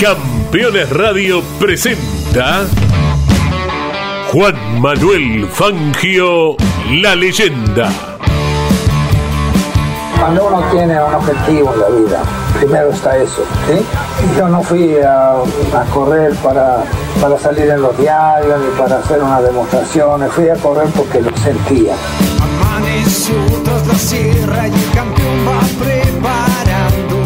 Campeones Radio presenta Juan Manuel Fangio, la leyenda. Cuando uno tiene un objetivo en la vida, primero está eso. ¿sí? Yo no fui a, a correr para, para salir en los diarios ni para hacer una demostración, fui a correr porque lo sentía. Amaneció tras la sierra y el campeón va preparando.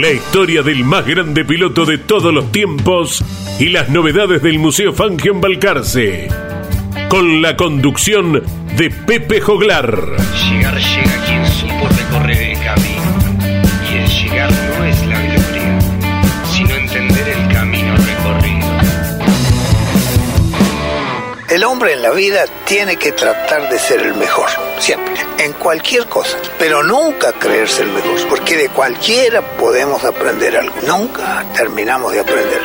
La historia del más grande piloto de todos los tiempos y las novedades del Museo Fangio en Balcarce. Con la conducción de Pepe Joglar. Llegar llega quien supo recorrer hombre en la vida tiene que tratar de ser el mejor, siempre, en cualquier cosa, pero nunca creerse el mejor, porque de cualquiera podemos aprender algo, nunca terminamos de aprender.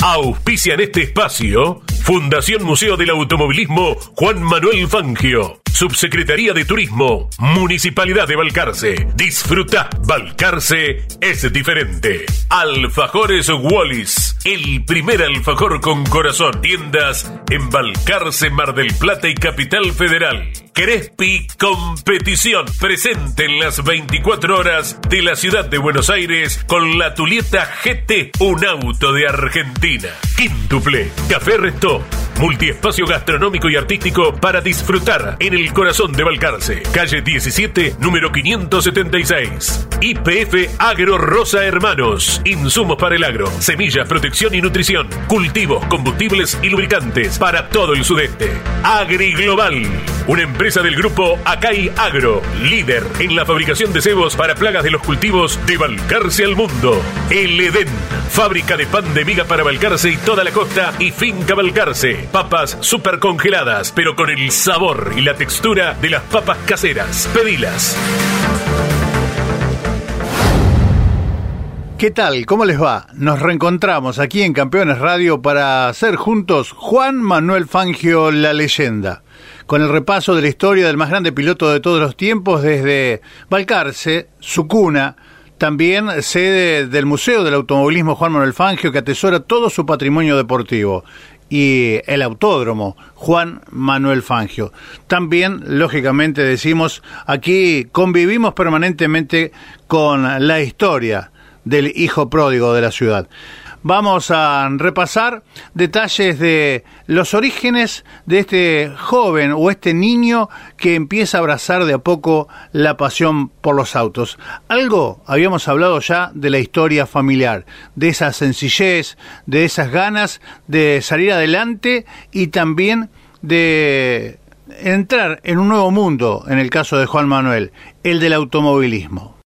Auspician este espacio Fundación Museo del Automovilismo Juan Manuel Fangio. Subsecretaría de Turismo, Municipalidad de Balcarce. Disfruta, Balcarce es diferente. Alfajores Wallis, el primer alfajor con corazón. Tiendas en Balcarce, Mar del Plata y Capital Federal. Crespi Competición, presente en las 24 horas de la ciudad de Buenos Aires con la Tulieta GT, un auto de Argentina. Quíntuple, Café Resto, multiespacio gastronómico y artístico para disfrutar en el corazón de Balcarce. Calle 17, número 576. IPF Agro Rosa Hermanos, insumos para el agro, semillas, protección y nutrición, cultivos, combustibles y lubricantes para todo el sudeste. Agri Global, una empresa del grupo Acai Agro, líder en la fabricación de cebos para plagas de los cultivos de Balcarce al mundo. El Edén, fábrica de pan de miga para Balcarce y toda la costa y finca Balcarce. Papas super congeladas, pero con el sabor y la textura de las papas caseras. Pedilas. ¿Qué tal? ¿Cómo les va? Nos reencontramos aquí en Campeones Radio para hacer juntos Juan Manuel Fangio, la leyenda, con el repaso de la historia del más grande piloto de todos los tiempos desde Balcarce, su cuna, también sede del Museo del Automovilismo Juan Manuel Fangio, que atesora todo su patrimonio deportivo, y el autódromo Juan Manuel Fangio. También, lógicamente, decimos, aquí convivimos permanentemente con la historia del hijo pródigo de la ciudad. Vamos a repasar detalles de los orígenes de este joven o este niño que empieza a abrazar de a poco la pasión por los autos. Algo habíamos hablado ya de la historia familiar, de esa sencillez, de esas ganas de salir adelante y también de entrar en un nuevo mundo, en el caso de Juan Manuel, el del automovilismo.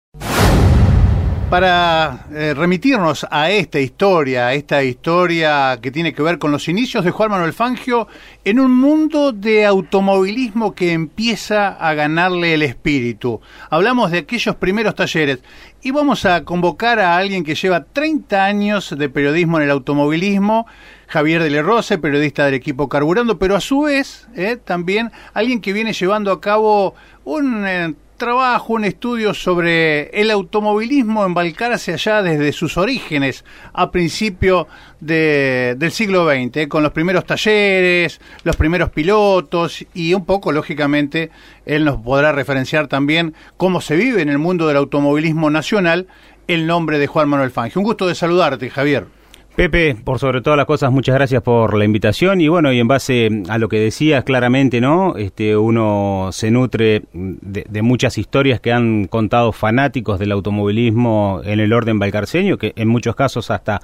Para eh, remitirnos a esta historia, a esta historia que tiene que ver con los inicios de Juan Manuel Fangio en un mundo de automovilismo que empieza a ganarle el espíritu. Hablamos de aquellos primeros talleres y vamos a convocar a alguien que lleva 30 años de periodismo en el automovilismo, Javier de Lerose, periodista del equipo Carburando, pero a su vez eh, también alguien que viene llevando a cabo un eh, trabajo, un estudio sobre el automovilismo en Balcarce allá desde sus orígenes, a principio de, del siglo XX, eh, con los primeros talleres, los primeros pilotos y un poco, lógicamente, él nos podrá referenciar también cómo se vive en el mundo del automovilismo nacional el nombre de Juan Manuel Fangio. Un gusto de saludarte, Javier. Pepe, por sobre todas las cosas, muchas gracias por la invitación y bueno, y en base a lo que decías claramente, ¿no? Este, uno se nutre de, muchas historias que han contado fanáticos del automovilismo en el orden balcarceño, que en muchos casos hasta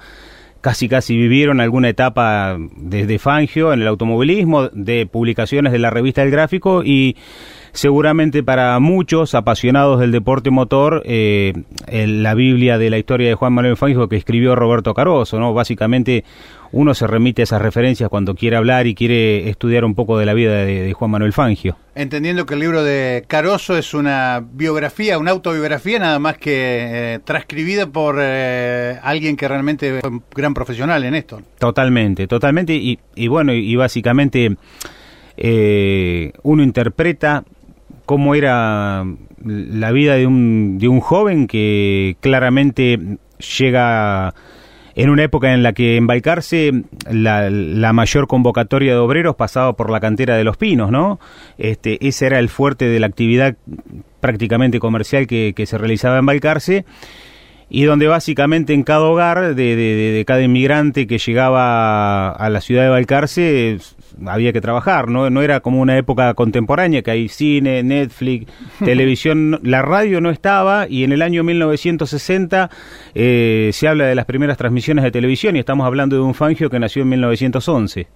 casi casi vivieron alguna etapa desde Fangio en el automovilismo, de publicaciones de la revista El Gráfico y seguramente para muchos apasionados del deporte motor, eh, la Biblia de la historia de Juan Manuel Fangio que escribió Roberto Caroso, ¿no? Básicamente uno se remite a esas referencias cuando quiere hablar y quiere estudiar un poco de la vida de, Juan Manuel Fangio. Entendiendo que el libro de Caroso es una biografía, una autobiografía nada más que eh, transcribida por eh, alguien que realmente fue un gran profesional en esto. Totalmente, totalmente. Y, y bueno, y, básicamente eh, uno interpreta cómo era la vida de un, de un joven que claramente llega en una época en la que en Balcarce la, la, mayor convocatoria de obreros pasaba por la cantera de los pinos, ¿no? Este, ese era el fuerte de la actividad prácticamente comercial que, que se realizaba en Balcarce y donde básicamente en cada hogar de, de, cada inmigrante que llegaba a la ciudad de Balcarce había que trabajar, ¿no? No era como una época contemporánea que hay cine, Netflix, televisión, la radio no estaba y en el año 1960 eh, se habla de las primeras transmisiones de televisión y estamos hablando de un Fangio que nació en 1911.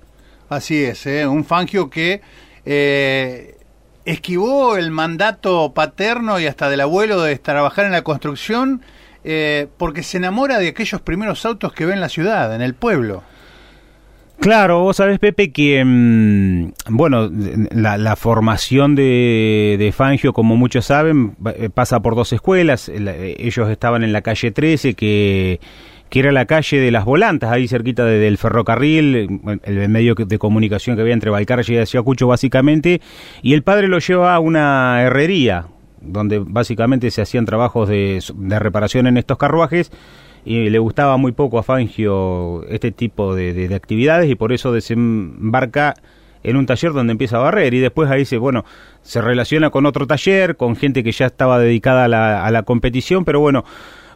Así es, ¿eh? un Fangio que eh, esquivó el mandato paterno y hasta del abuelo de trabajar en la construcción eh, porque se enamora de aquellos primeros autos que ve en la ciudad, en el pueblo. Claro, vos sabés, Pepe, que, mm, bueno, la, formación de, Fangio, como muchos saben, eh, pasa por dos escuelas. Ellos estaban en la calle 13, que, que era la calle de las volantas, ahí cerquita del ferrocarril, el, medio de comunicación que había entre Balcarce y Ayacucho, básicamente. Y el padre lo lleva a una herrería, donde básicamente se hacían trabajos de, reparación en estos carruajes y le gustaba muy poco a Fangio este tipo de, actividades y por eso desembarca en un taller donde empieza a barrer y después ahí se, bueno, se relaciona con otro taller, con gente que ya estaba dedicada a la, a la competición, pero bueno,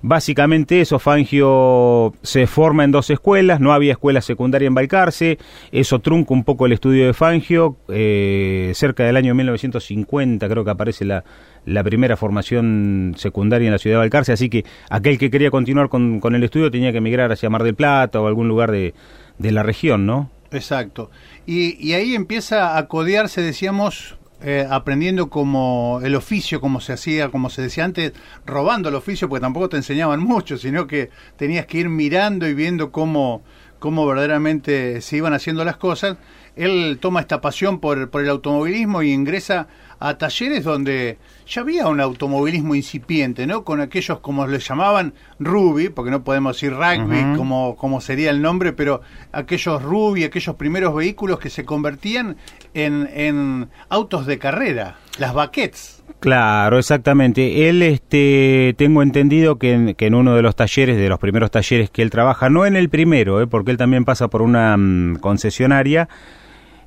Básicamente eso, Fangio se forma en dos escuelas, no había escuela secundaria en Balcarce, eso trunca un poco el estudio de Fangio, eh, cerca del año 1950 creo que aparece la, la primera formación secundaria en la ciudad de Balcarce, así que aquel que quería continuar con, con el estudio tenía que emigrar hacia Mar del Plata o algún lugar de, de la región, ¿no? Exacto. Y, y ahí empieza a codearse, decíamos, eh, aprendiendo como el oficio, como se hacía, como se decía antes, robando el oficio, porque tampoco te enseñaban mucho, sino que tenías que ir mirando y viendo cómo, cómo verdaderamente se iban haciendo las cosas. Él toma esta pasión por, por el automovilismo y ingresa a talleres donde ya había un automovilismo incipiente, ¿no? Con aquellos, como les llamaban, Ruby, porque no podemos decir rugby como, como sería el nombre, pero aquellos Ruby, aquellos primeros vehículos que se convertían en, en autos de carrera, las baquets. Claro, exactamente. Él, este, tengo entendido que en, que en, uno de los talleres, de los primeros talleres que él trabaja, no en el primero, ¿eh? porque él también pasa por una mm, concesionaria,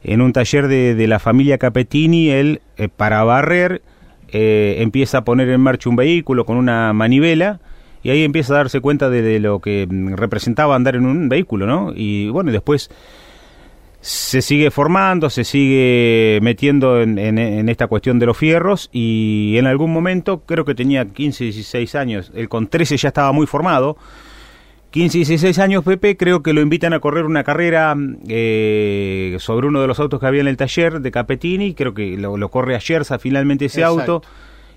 en un taller de, de la familia Capetini, él, eh, para barrer, eh, empieza a poner en marcha un vehículo con una manivela y ahí empieza a darse cuenta de, lo que mm, representaba andar en un vehículo, ¿no? Y bueno, después se sigue formando, se sigue metiendo en, en, esta cuestión de los fierros y en algún momento, creo que tenía 15, 16 años, él con 13 ya estaba muy formado, 15 y 16 años, Pepe, creo que lo invitan a correr una carrera eh, sobre uno de los autos que había en el taller de Capetini, creo que lo, corre a Yersa finalmente ese auto.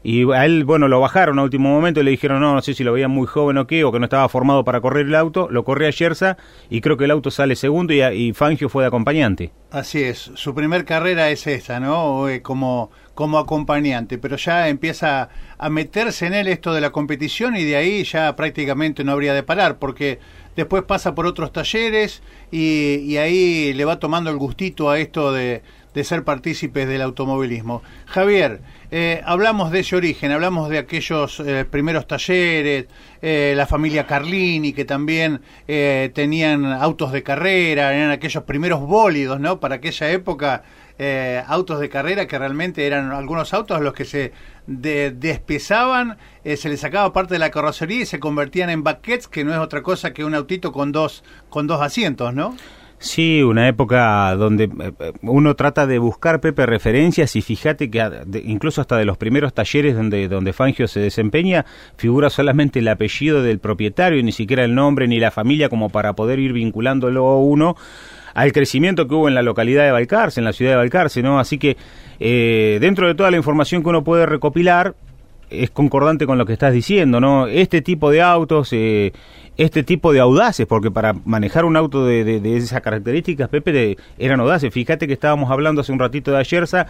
Y a él, bueno, lo bajaron a último momento y le dijeron, no, no sé si lo veían muy joven o qué, o que no estaba formado para correr el auto. Lo corre a Yersa y creo que el auto sale segundo y, Fangio fue de acompañante. Así es, su primer carrera es esa, ¿no? Eh, como, como acompañante, pero ya empieza a meterse en él esto de la competición y de ahí ya prácticamente no habría de parar, porque después pasa por otros talleres y, y ahí le va tomando el gustito a esto de, de ser partícipes del automovilismo. Javier, eh, hablamos de ese origen, hablamos de aquellos eh, primeros talleres, eh, la familia Carlini, que también tenían autos de carrera, eran aquellos primeros bólidos, ¿no? Para aquella época, autos de carrera que realmente eran algunos autos los que se despesaban, se les sacaba parte de la carrocería y se convertían en baquets, que no es otra cosa que un autito con dos, con dos asientos, ¿no? Sí, una época donde eh, eh, uno trata de buscar, Pepe, referencias y fíjate que incluso hasta de los primeros talleres donde, donde Fangio se desempeña, figura solamente el apellido del propietario, ni siquiera el nombre ni la familia como para poder ir vinculándolo uno al crecimiento que hubo en la localidad de Balcarce, en la ciudad de Balcarce, ¿no? Así que eh, dentro de toda la información que uno puede recopilar, es concordante con lo que estás diciendo, ¿no? Este tipo de autos, eh, este tipo de audaces, porque para manejar un auto de, de, esas características, Pepe, eran audaces. Fíjate que estábamos hablando hace un ratito de Ayerza.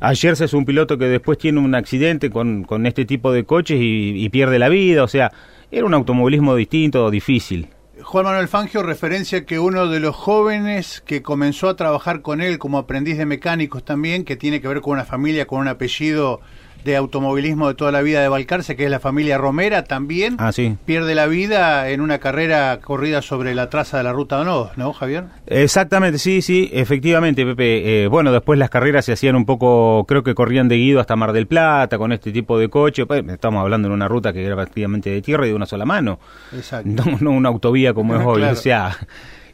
Ayerza es un piloto que después tiene un accidente con, con este tipo de coches y, y pierde la vida, o sea, era un automovilismo distinto, difícil. Juan Manuel Fangio referencia que uno de los jóvenes que comenzó a trabajar con él como aprendiz de mecánicos también, que tiene que ver con una familia con un apellido de automovilismo de toda la vida de Balcarce, que es la familia Romera, también ah, pierde la vida en una carrera corrida sobre la traza de la Ruta 2, ¿no, Javier? Exactamente, sí, sí, efectivamente, Pepe. Eh, bueno, después las carreras se hacían un poco, creo que corrían de Guido hasta Mar del Plata con este tipo de coche. Pues, estamos hablando de una ruta que era prácticamente de tierra y de una sola mano. Exacto. No, una autovía como es hoy. O sea,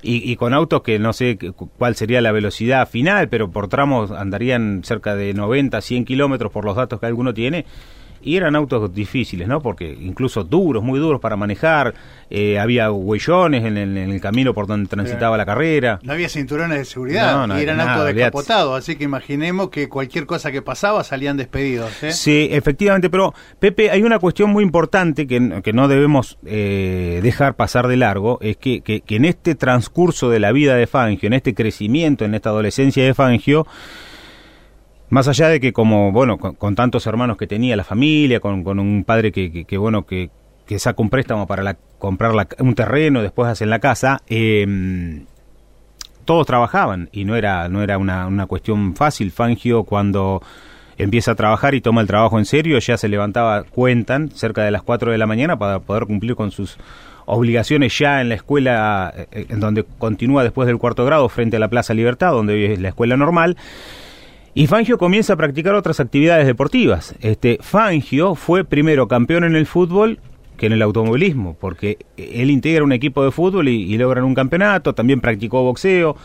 y, con autos que no sé cuál sería la velocidad final, pero por tramos andarían cerca de 90, 100 kilómetros por los datos que alguno tiene y eran autos difíciles, ¿no? Porque incluso duros, muy duros para manejar, eh, había huellones en, el camino por donde transitaba la carrera. No había cinturones de seguridad y eran autos descapotados, así que imaginemos que cualquier cosa que pasaba salían despedidos. ¿eh? Sí, efectivamente, pero Pepe, hay una cuestión muy importante que, que no debemos eh, dejar pasar de largo, es que, que, que en este transcurso de la vida de Fangio, en este crecimiento, en esta adolescencia de Fangio, más allá de que como, bueno, con, tantos hermanos que tenía la familia, con, un padre que, que, bueno, que, que saca un préstamo para la, comprar un terreno, después hacen la casa, eh, todos trabajaban y no era, no era una, una cuestión fácil. Fangio cuando empieza a trabajar y toma el trabajo en serio, ya se levantaba, cuentan, cerca de las 4 de la mañana para poder cumplir con sus obligaciones ya en la escuela, eh, en donde continúa después del cuarto grado, frente a la Plaza Libertad, donde es la escuela normal. Y Fangio comienza a practicar otras actividades deportivas. Este, Fangio fue primero campeón en el fútbol que en el automovilismo, porque él integra un equipo de fútbol y, y logran un campeonato, también practicó boxeo,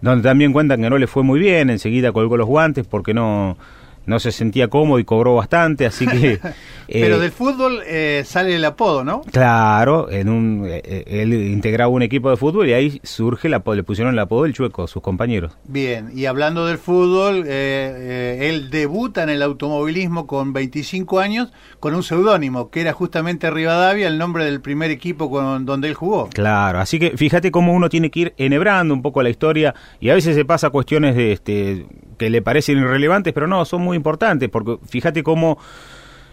donde también cuentan que no le fue muy bien, enseguida colgó los guantes porque no, no se sentía cómodo y cobró bastante, así que... Pero eh, del fútbol eh, sale el apodo, ¿no? Claro, en un, eh, él integraba un equipo de fútbol y ahí surge el apodo, le pusieron el apodo del chueco, sus compañeros. Bien, y hablando del fútbol, él debuta en el automovilismo con 25 años con un seudónimo, que era justamente Rivadavia, el nombre del primer equipo con donde él jugó. Claro, así que fíjate cómo uno tiene que ir enhebrando un poco la historia y a veces se pasa cuestiones de este que le parecen irrelevantes, pero no, son muy importantes, porque fíjate cómo,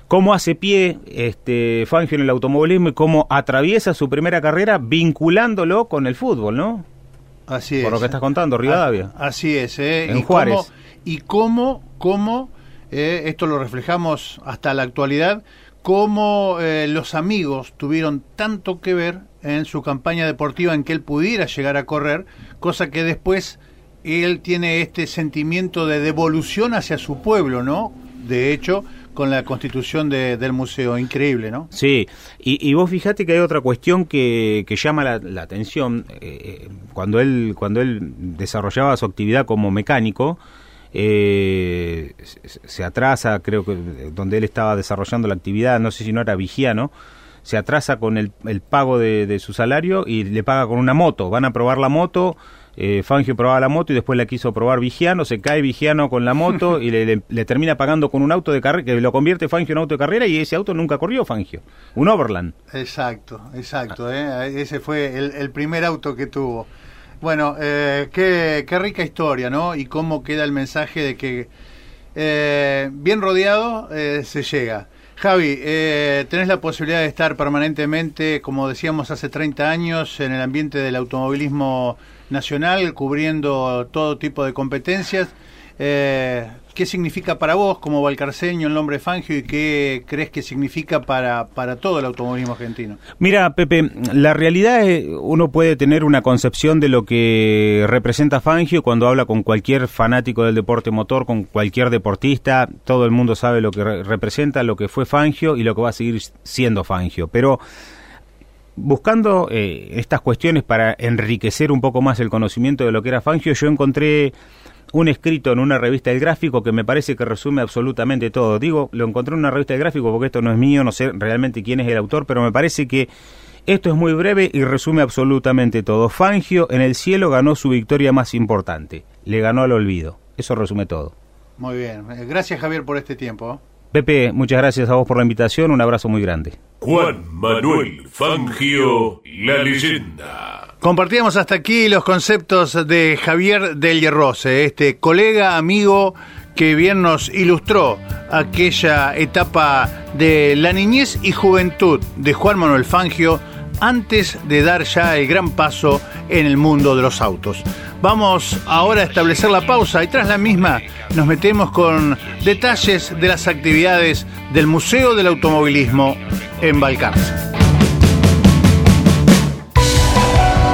cómo hace pie este Fangio en el automovilismo y cómo atraviesa su primera carrera vinculándolo con el fútbol, ¿no? Así es. Por lo que estás contando, Rivadavia. Así es, ¿eh? En Juárez. y cómo, cómo eh, esto lo reflejamos hasta la actualidad, cómo eh, los amigos tuvieron tanto que ver en su campaña deportiva en que él pudiera llegar a correr, cosa que después él tiene este sentimiento de devolución hacia su pueblo, ¿no? De hecho, con la constitución del museo, increíble, ¿no? Sí, y, vos fíjate que hay otra cuestión que, que llama la, atención. Eh, cuando, él, cuando él desarrollaba su actividad como mecánico, eh, se atrasa, creo que donde él estaba desarrollando la actividad, no sé si no era vigiano, se atrasa con el, el pago de, de su salario y le paga con una moto. Van a probar la moto eh, Fangio probaba la moto y después la quiso probar Vigiano, se cae Vigiano con la moto y le, termina pagando con un auto de carrera, que lo convierte Fangio en auto de carrera y ese auto nunca corrió Fangio, un Overland. Exacto, exacto, ¿eh? ese fue el, primer auto que tuvo. Bueno, eh, qué, rica historia, ¿no? Y cómo queda el mensaje de que eh, bien rodeado se llega. Javi, tenés la posibilidad de estar permanentemente, como decíamos hace 30 años, en el ambiente del automovilismo nacional, cubriendo todo tipo de competencias. Eh, ¿Qué significa para vos como valcarceño el nombre Fangio y qué crees que significa para, para todo el automovilismo argentino? Mira, Pepe, la realidad es, uno puede tener una concepción de lo que representa Fangio cuando habla con cualquier fanático del deporte motor, con cualquier deportista, todo el mundo sabe lo que re representa, lo que fue Fangio y lo que va a seguir siendo Fangio, pero buscando eh, estas cuestiones para enriquecer un poco más el conocimiento de lo que era Fangio, yo encontré un escrito en una revista del gráfico que me parece que resume absolutamente todo. Digo, lo encontré en una revista del gráfico porque esto no es mío, no sé realmente quién es el autor, pero me parece que esto es muy breve y resume absolutamente todo. Fangio en el cielo ganó su victoria más importante, le ganó al olvido. Eso resume todo. Muy bien, eh, gracias Javier por este tiempo. Pepe, muchas gracias a vos por la invitación, un abrazo muy grande. Juan Manuel Fangio, la leyenda. Compartíamos hasta aquí los conceptos de Javier del Hierrose, este colega, amigo que bien nos ilustró aquella etapa de la niñez y juventud de Juan Manuel Fangio antes de dar ya el gran paso en el mundo de los autos. Vamos ahora a establecer la pausa y tras la misma nos metemos con detalles de las actividades del Museo del Automovilismo en Balcarce.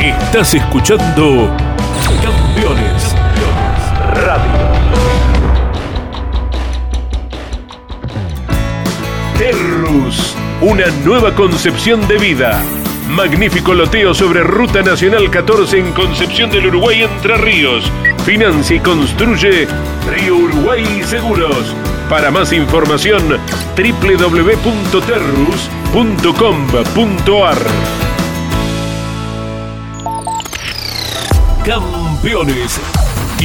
Estás escuchando Campeones Radio. Terrus, una nueva concepción de vida. Magnífico loteo sobre Ruta Nacional 14 en Concepción del Uruguay Entre Ríos. Financia y construye Río Uruguay Seguros. Para más información, www.terrus.com.ar. Campeones,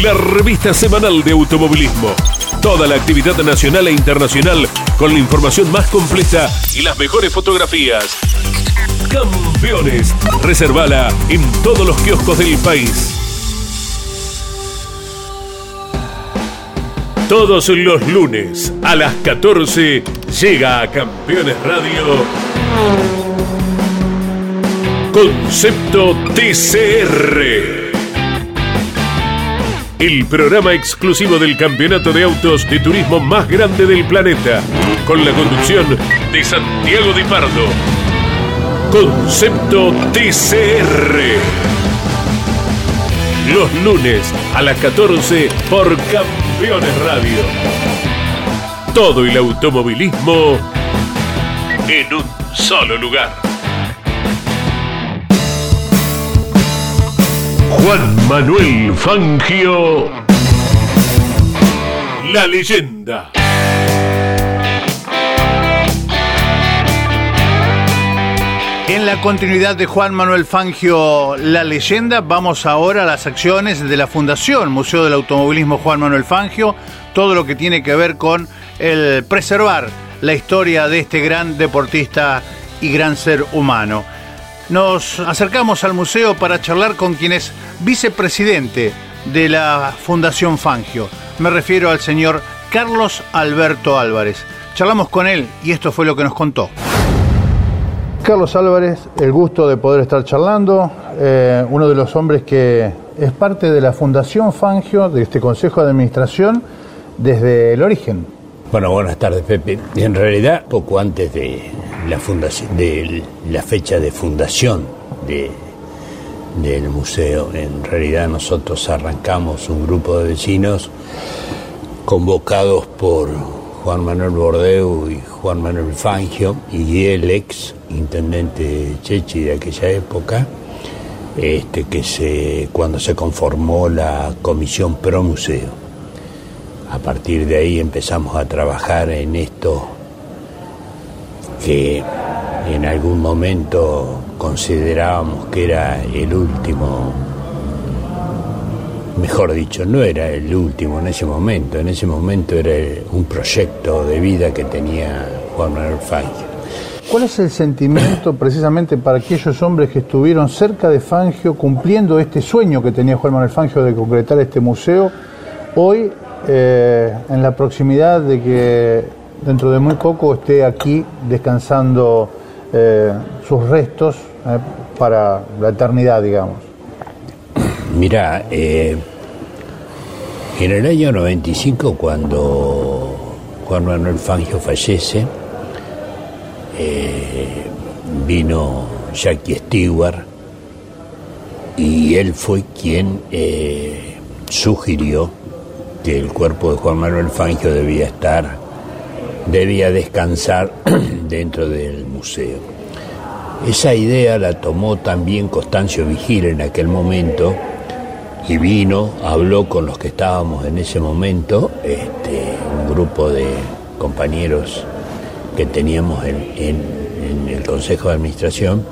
la revista semanal de automovilismo. Toda la actividad nacional e internacional con la información más completa y las mejores fotografías. Campeones, reservala en todos los kioscos del país. Todos los lunes a las 14 llega a Campeones Radio Concepto TCR. El programa exclusivo del campeonato de autos de turismo más grande del planeta, con la conducción de Santiago Di Pardo. Concepto TCR. Los lunes a las 14 por Campeones Radio. Todo el automovilismo en un solo lugar. Juan Manuel Fangio, la leyenda. En la continuidad de Juan Manuel Fangio, la leyenda, vamos ahora a las acciones de la Fundación Museo del Automovilismo Juan Manuel Fangio, todo lo que tiene que ver con el preservar la historia de este gran deportista y gran ser humano. Nos acercamos al museo para charlar con quien es vicepresidente de la Fundación Fangio. Me refiero al señor Carlos Alberto Álvarez. Charlamos con él y esto fue lo que nos contó. Carlos Álvarez, el gusto de poder estar charlando, eh, uno de los hombres que es parte de la Fundación Fangio, de este Consejo de Administración, desde el origen. Bueno, buenas tardes, Pepe. En realidad, poco antes de la fundación, de la fecha de fundación de, del museo, en realidad nosotros arrancamos un grupo de vecinos convocados por Juan Manuel Bordeu y Juan Manuel Fangio y el ex intendente Chechi de aquella época, este, que se, cuando se conformó la comisión pro museo. A partir de ahí empezamos a trabajar en esto que en algún momento considerábamos que era el último, mejor dicho, no era el último en ese momento, en ese momento era un proyecto de vida que tenía Juan Manuel Fangio. ¿Cuál es el sentimiento precisamente para aquellos hombres que estuvieron cerca de Fangio cumpliendo este sueño que tenía Juan Manuel Fangio de concretar este museo? Hoy, eh, en la proximidad de que dentro de muy poco esté aquí descansando eh, sus restos eh, para la eternidad, digamos. Mira, eh, En el año 95, cuando Juan Manuel Fangio fallece, eh, vino Jackie Stewart y él fue quien eh, sugirió que el cuerpo de Juan Manuel Fangio debía estar, debía descansar dentro del museo. Esa idea la tomó también Constancio Vigil en aquel momento y vino, habló con los que estábamos en ese momento, este, un grupo de compañeros que teníamos en, el Consejo de Administración,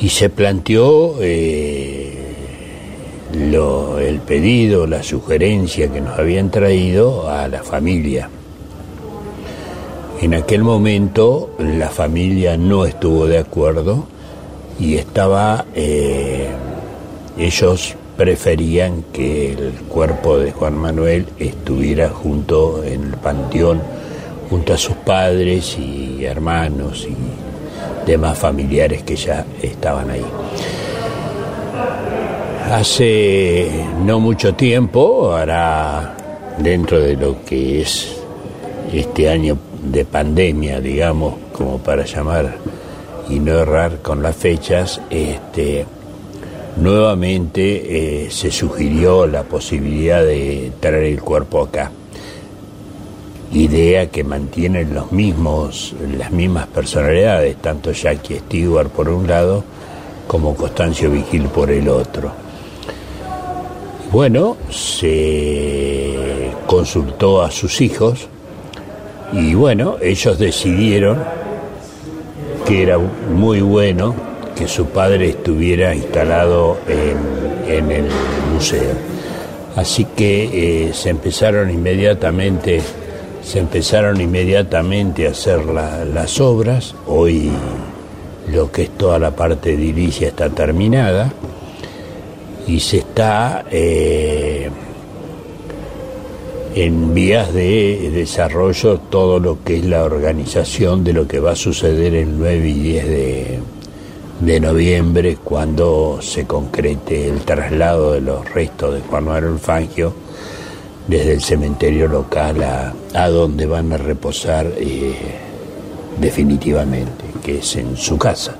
y se planteó eh, el pedido, la sugerencia que nos habían traído a la familia. En aquel momento la familia no estuvo de acuerdo y estaba... Eh, ellos preferían que el cuerpo de Juan Manuel estuviera junto en el panteón, junto a sus padres y hermanos y demás familiares que ya estaban ahí. Hace no mucho tiempo, hará dentro de lo que es este año de pandemia, digamos, como para llamar y no errar con las fechas, este, nuevamente eh, se sugirió la posibilidad de traer el cuerpo acá. Idea que mantienen los mismos, las mismas personalidades, tanto Jackie Stewart por un lado como Constancio Vigil por el otro. Bueno, se consultó a sus hijos y bueno, ellos decidieron que era muy bueno que su padre estuviera instalado en, el museo. Así que eh, se empezaron inmediatamente, se empezaron inmediatamente a hacer las obras. Hoy lo que es toda la parte de edilicia está terminada y se está eh, en vías de desarrollo todo lo que es la organización de lo que va a suceder el 9 y 10 de, de noviembre, cuando se concrete el traslado de los restos de Juan Manuel Fangio desde el cementerio local a, donde van a reposar eh, definitivamente, que es en su casa.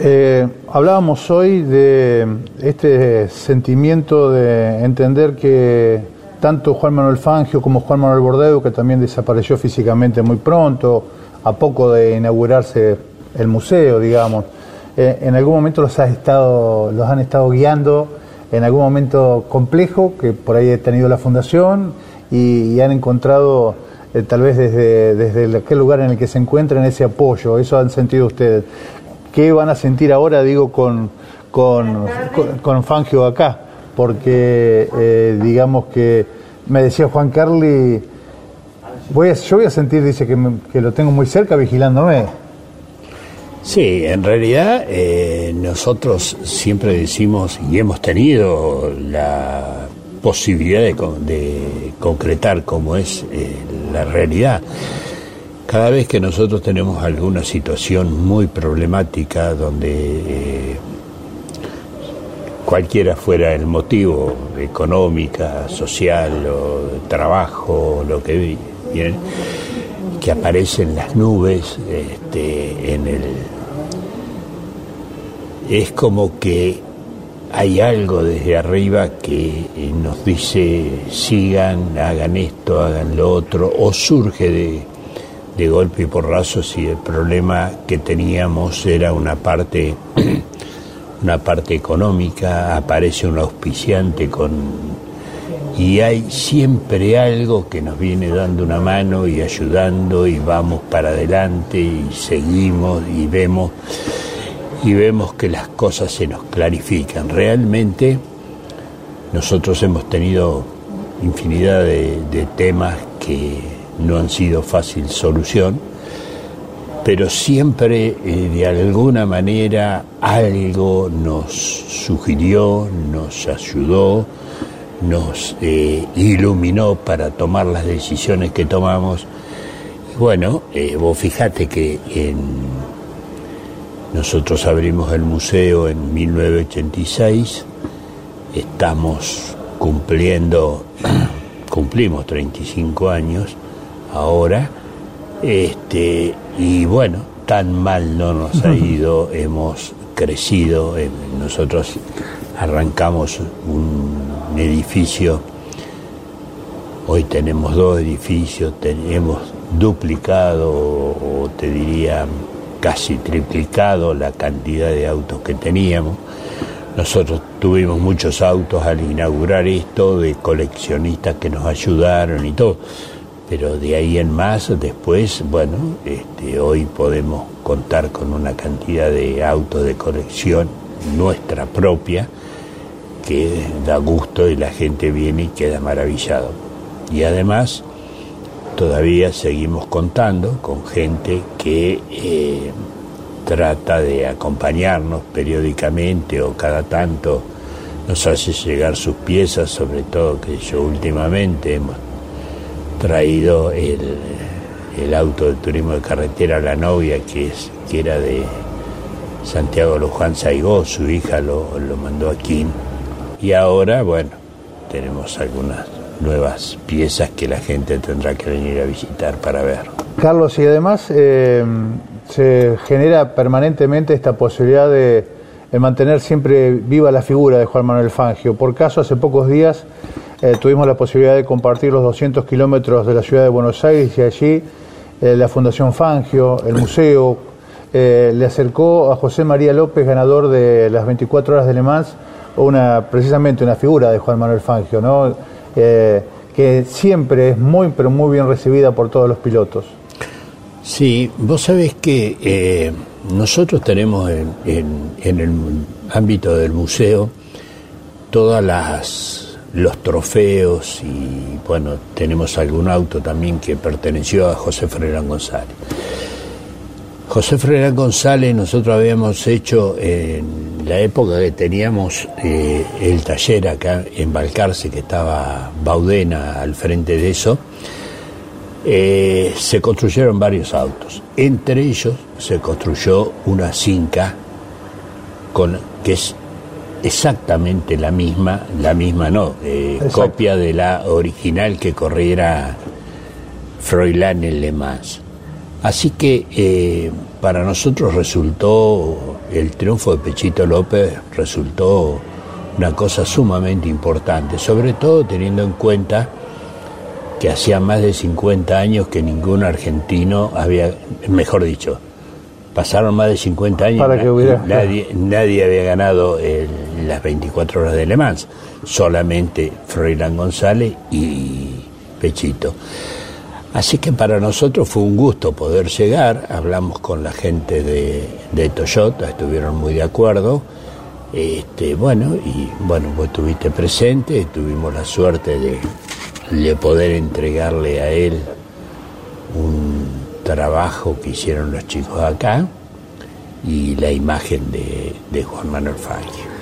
Eh, hablábamos hoy de este sentimiento de entender que tanto Juan Manuel Fangio como Juan Manuel Bordeu, que también desapareció físicamente muy pronto, a poco de inaugurarse el museo, digamos. Eh, en algún momento los, has estado, los han estado guiando, en algún momento complejo, que por ahí ha tenido la fundación, y, han encontrado, eh, tal vez desde, desde aquel lugar en el que se encuentran, ese apoyo. Eso han sentido ustedes. ¿Qué van a sentir ahora, digo, con, con, con, Fangio acá? Porque, eh, digamos que, me decía Juan Carli, voy a, yo voy a sentir, dice, que, que lo tengo muy cerca vigilándome. Sí, en realidad eh, nosotros siempre decimos y hemos tenido la posibilidad de, concretar cómo es eh, la realidad. Cada vez que nosotros tenemos alguna situación muy problemática donde eh, cualquiera fuera el motivo, económica, social o de trabajo, lo que viene, que aparecen las nubes este, en el es como que hay algo desde arriba que eh, nos dice sigan, hagan esto, hagan lo otro, o surge de, de golpe y porrazo si el problema que teníamos era una parte, una parte económica, aparece un auspiciante con y hay siempre algo que nos viene dando una mano y ayudando y vamos para adelante y seguimos y vemos y vemos que las cosas se nos clarifican. Realmente nosotros hemos tenido infinidad de, temas que no han sido fácil solución, pero siempre eh, de alguna manera algo nos sugirió, nos ayudó, nos eh, iluminó para tomar las decisiones que tomamos. bueno, eh, vos fijate que en nosotros abrimos el museo en 1986, estamos cumpliendo, cumplimos 35 años ahora, este, y bueno, tan mal no nos ha ido, hemos crecido, eh, nosotros arrancamos un edificio, hoy tenemos dos edificios, hemos duplicado o te diría casi triplicado la cantidad de autos que teníamos. Nosotros tuvimos muchos autos al inaugurar esto, de coleccionistas que nos ayudaron y todo, pero de ahí en más, después, bueno, este, hoy podemos contar con una cantidad de autos de colección nuestra propia que da gusto y la gente viene y queda maravillado. Y además, todavía seguimos contando con gente que eh, trata de acompañarnos periódicamente o cada tanto nos hace llegar sus piezas, sobre todo que yo últimamente hemos traído el, auto de turismo de carretera La Novia, que, es, que era de Santiago Luján Saigó, su hija lo, lo mandó aquí. Y ahora, bueno, tenemos algunas nuevas piezas que la gente tendrá que venir a visitar para ver. Carlos, y además eh, se genera permanentemente esta posibilidad de, mantener siempre viva la figura de Juan Manuel Fangio. Por caso, hace pocos días eh, tuvimos la posibilidad de compartir los 200 kilómetros de la ciudad de Buenos Aires y allí eh, la Fundación Fangio, el museo, le acercó a José María López, ganador de las 24 horas de Le Mans, una, precisamente una figura de Juan Manuel Fangio, ¿no? Que siempre es muy, pero muy bien recibida por todos los pilotos. Sí, vos sabés que eh, nosotros tenemos en, el ámbito del museo todas las los trofeos y bueno, tenemos algún auto también que perteneció a José Ferrerán González. José Ferrerán González nosotros habíamos hecho en la época que teníamos eh, el taller acá en Balcarce, que estaba Baudena al frente de eso, eh, se construyeron varios autos. Entre ellos se construyó una Cinca con, que es exactamente la misma, la misma no, eh, copia de la original que corriera Froilán en Le Mans. Así que para nosotros resultó el triunfo de Pechito López resultó una cosa sumamente importante, sobre todo teniendo en cuenta que hacía más de 50 años que ningún argentino había, mejor dicho, pasaron más de 50 años, Para que hubiera... nadie, nadie había ganado las 24 horas de Le Mans, solamente Froilán González y Pechito. Así que para nosotros fue un gusto poder llegar, hablamos con la gente de, Toyota, estuvieron muy de acuerdo, este, bueno, y bueno, vos estuviste presente, tuvimos la suerte de, poder entregarle a él un trabajo que hicieron los chicos acá y la imagen de, de Juan Manuel Fangio.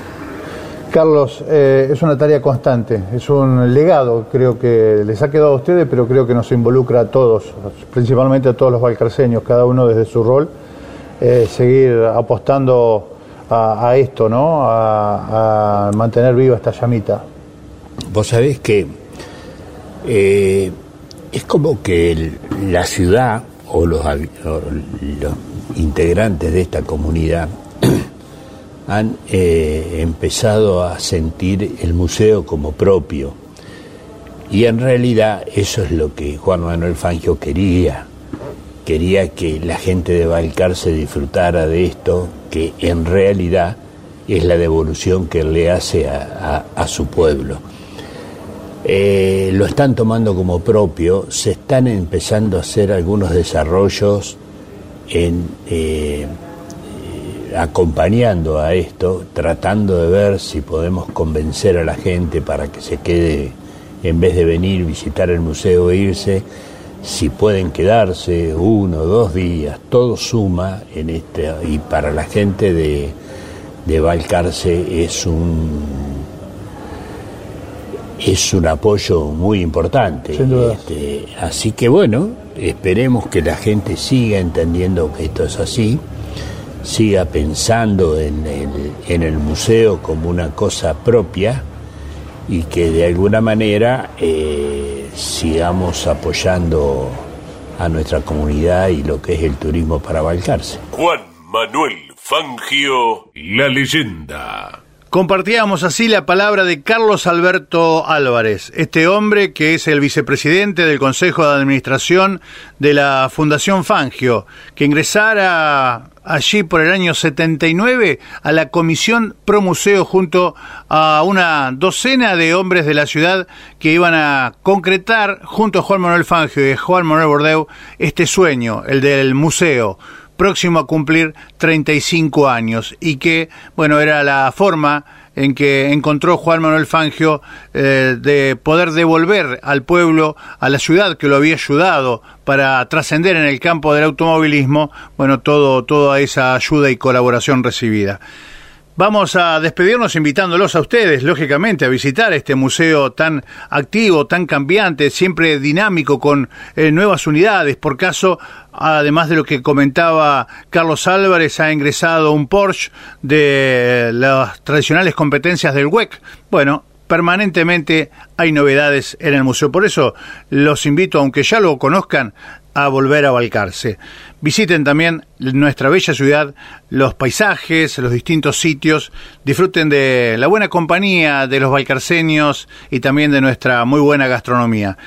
Carlos, eh, es una tarea constante, es un legado, creo que les ha quedado a ustedes, pero creo que nos involucra a todos, principalmente a todos los valcarceños, cada uno desde su rol, eh, seguir apostando a, esto, ¿no? A, mantener viva esta llamita. Vos sabés que eh, es como que la ciudad o los integrantes de esta comunidad han eh, empezado a sentir el museo como propio. Y en realidad eso es lo que Juan Manuel Fangio quería. Quería que la gente de Balcar se disfrutara de esto, que en realidad es la devolución que le hace a, su pueblo. Eh, lo están tomando como propio, se están empezando a hacer algunos desarrollos en eh, acompañando a esto, tratando de ver si podemos convencer a la gente para que se quede, en vez de venir, visitar el museo e irse, si pueden quedarse uno o dos días, todo suma en este, y para la gente de, de Valcarce es un es un apoyo muy importante. Este, así que bueno, esperemos que la gente siga entendiendo que esto es así siga pensando en el, en el museo como una cosa propia y que de alguna manera eh, sigamos apoyando a nuestra comunidad y lo que es el turismo para Balcarce. Juan Manuel Fangio, la leyenda. Compartíamos así la palabra de Carlos Alberto Álvarez, este hombre que es el vicepresidente del Consejo de Administración de la Fundación Fangio, que ingresara allí por el año 79 a la Comisión Pro Museo junto a una docena de hombres de la ciudad que iban a concretar junto a Juan Manuel Fangio y Juan Manuel Bordeu este sueño, el del museo próximo a cumplir 35 años y que, bueno, era la forma en que encontró Juan Manuel Fangio eh, de poder devolver al pueblo, a la ciudad que lo había ayudado para trascender en el campo del automovilismo, bueno, todo, toda esa ayuda y colaboración recibida. Vamos a despedirnos invitándolos a ustedes, lógicamente, a visitar este museo tan activo, tan cambiante, siempre dinámico, con eh, nuevas unidades. Por caso, además de lo que comentaba Carlos Álvarez, ha ingresado un Porsche de las tradicionales competencias del WEC. Bueno, permanentemente hay novedades en el museo. Por eso los invito, aunque ya lo conozcan, a volver a Balcarce. Visiten también nuestra bella ciudad, los paisajes, los distintos sitios, disfruten de la buena compañía de los balcarceños y también de nuestra muy buena gastronomía.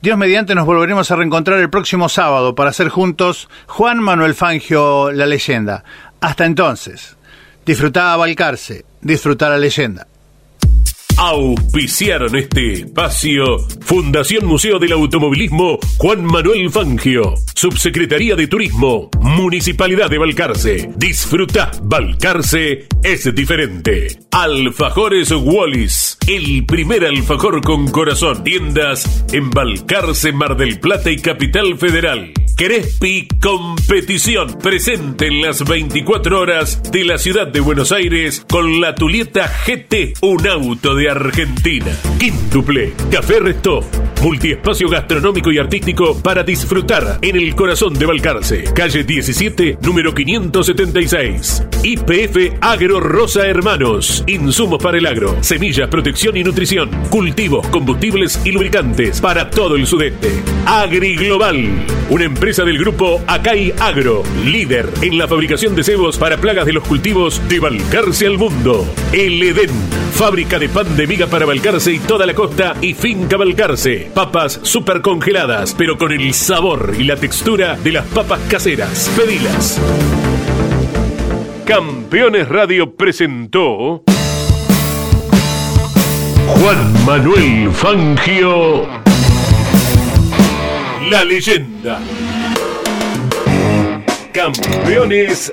Dios mediante nos volveremos a reencontrar el próximo sábado para hacer juntos Juan Manuel Fangio, la leyenda. Hasta entonces, disfrutá a Balcarce, disfrutar la leyenda. Auspiciaron este espacio Fundación Museo del Automovilismo Juan Manuel Fangio, Subsecretaría de Turismo, Municipalidad de Balcarce. Disfruta, Balcarce es diferente. Alfajores Wallis, el primer alfajor con corazón. Tiendas en Balcarce, Mar del Plata y Capital Federal. Crespi Competición, presente en las 24 horas de la ciudad de Buenos Aires con la Tulieta GT, un auto de Argentina. Quíntuple, Café Resto, multiespacio gastronómico y artístico para disfrutar en el corazón de Balcarce. Calle 17, número 576. IPF Agro Rosa Hermanos. Insumos para el agro, semillas, protección y nutrición, cultivos, combustibles y lubricantes para todo el sudeste. Agri Global, una empresa del grupo Acai Agro, líder en la fabricación de cebos para plagas de los cultivos de Balcarce al mundo. El Edén, fábrica de pan de miga para Balcarce y toda la costa y finca Balcarce. Papas super congeladas, pero con el sabor y la textura de las papas caseras. Pedilas. Campeones Radio presentó Juan Manuel Fangio, la leyenda. Campeones